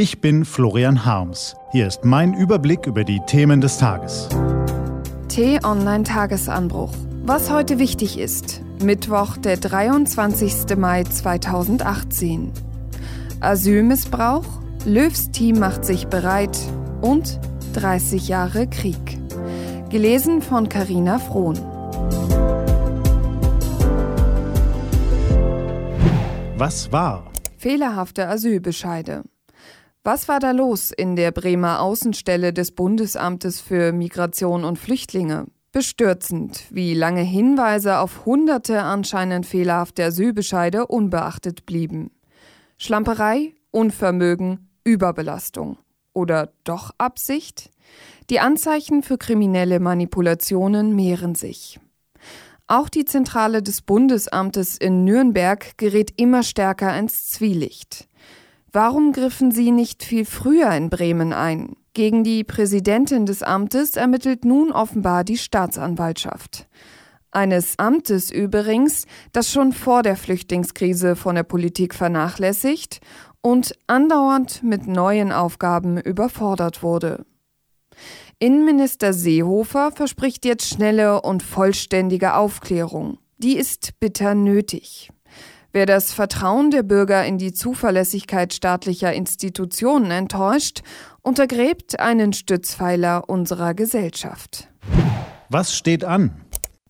Ich bin Florian Harms. Hier ist mein Überblick über die Themen des Tages. T-Online Tagesanbruch. Was heute wichtig ist. Mittwoch, der 23. Mai 2018. Asylmissbrauch, Löws Team macht sich bereit und 30 Jahre Krieg. Gelesen von Carina Frohn. Was war? Fehlerhafte Asylbescheide. Was war da los in der Bremer Außenstelle des Bundesamtes für Migration und Flüchtlinge? Bestürzend, wie lange Hinweise auf hunderte anscheinend fehlerhafte Asylbescheide unbeachtet blieben. Schlamperei, Unvermögen, Überbelastung. Oder doch Absicht? Die Anzeichen für kriminelle Manipulationen mehren sich. Auch die Zentrale des Bundesamtes in Nürnberg gerät immer stärker ins Zwielicht. Warum griffen sie nicht viel früher in Bremen ein? Gegen die Präsidentin des Amtes ermittelt nun offenbar die Staatsanwaltschaft. Eines Amtes übrigens, das schon vor der Flüchtlingskrise von der Politik vernachlässigt und andauernd mit neuen Aufgaben überfordert wurde. Innenminister Seehofer verspricht jetzt schnelle und vollständige Aufklärung. Die ist bitter nötig. Wer das Vertrauen der Bürger in die Zuverlässigkeit staatlicher Institutionen enttäuscht, untergräbt einen Stützpfeiler unserer Gesellschaft. Was steht an?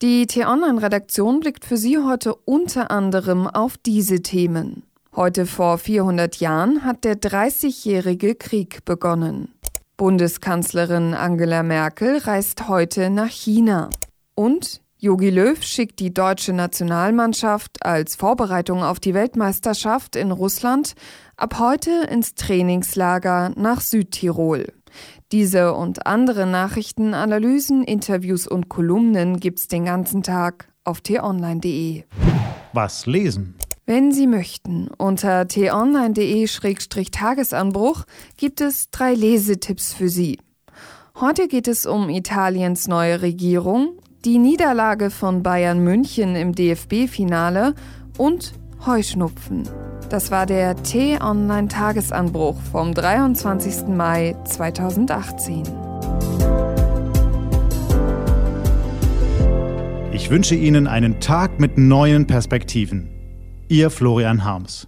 Die T-Online-Redaktion blickt für Sie heute unter anderem auf diese Themen. Heute vor 400 Jahren hat der 30-jährige Krieg begonnen. Bundeskanzlerin Angela Merkel reist heute nach China. Und Jogi Löw schickt die deutsche Nationalmannschaft als Vorbereitung auf die Weltmeisterschaft in Russland ab heute ins Trainingslager nach Südtirol. Diese und andere Nachrichten, Analysen, Interviews und Kolumnen gibt's den ganzen Tag auf t-online.de. Was lesen? Wenn Sie möchten, unter t-online.de-tagesanbruch gibt es drei Lesetipps für Sie. Heute geht es um Italiens neue Regierung, die Niederlage von Bayern München im DFB-Finale und Heuschnupfen. Das war der T-Online-Tagesanbruch vom 23. Mai 2018. Ich wünsche Ihnen einen Tag mit neuen Perspektiven. Ihr Florian Harms.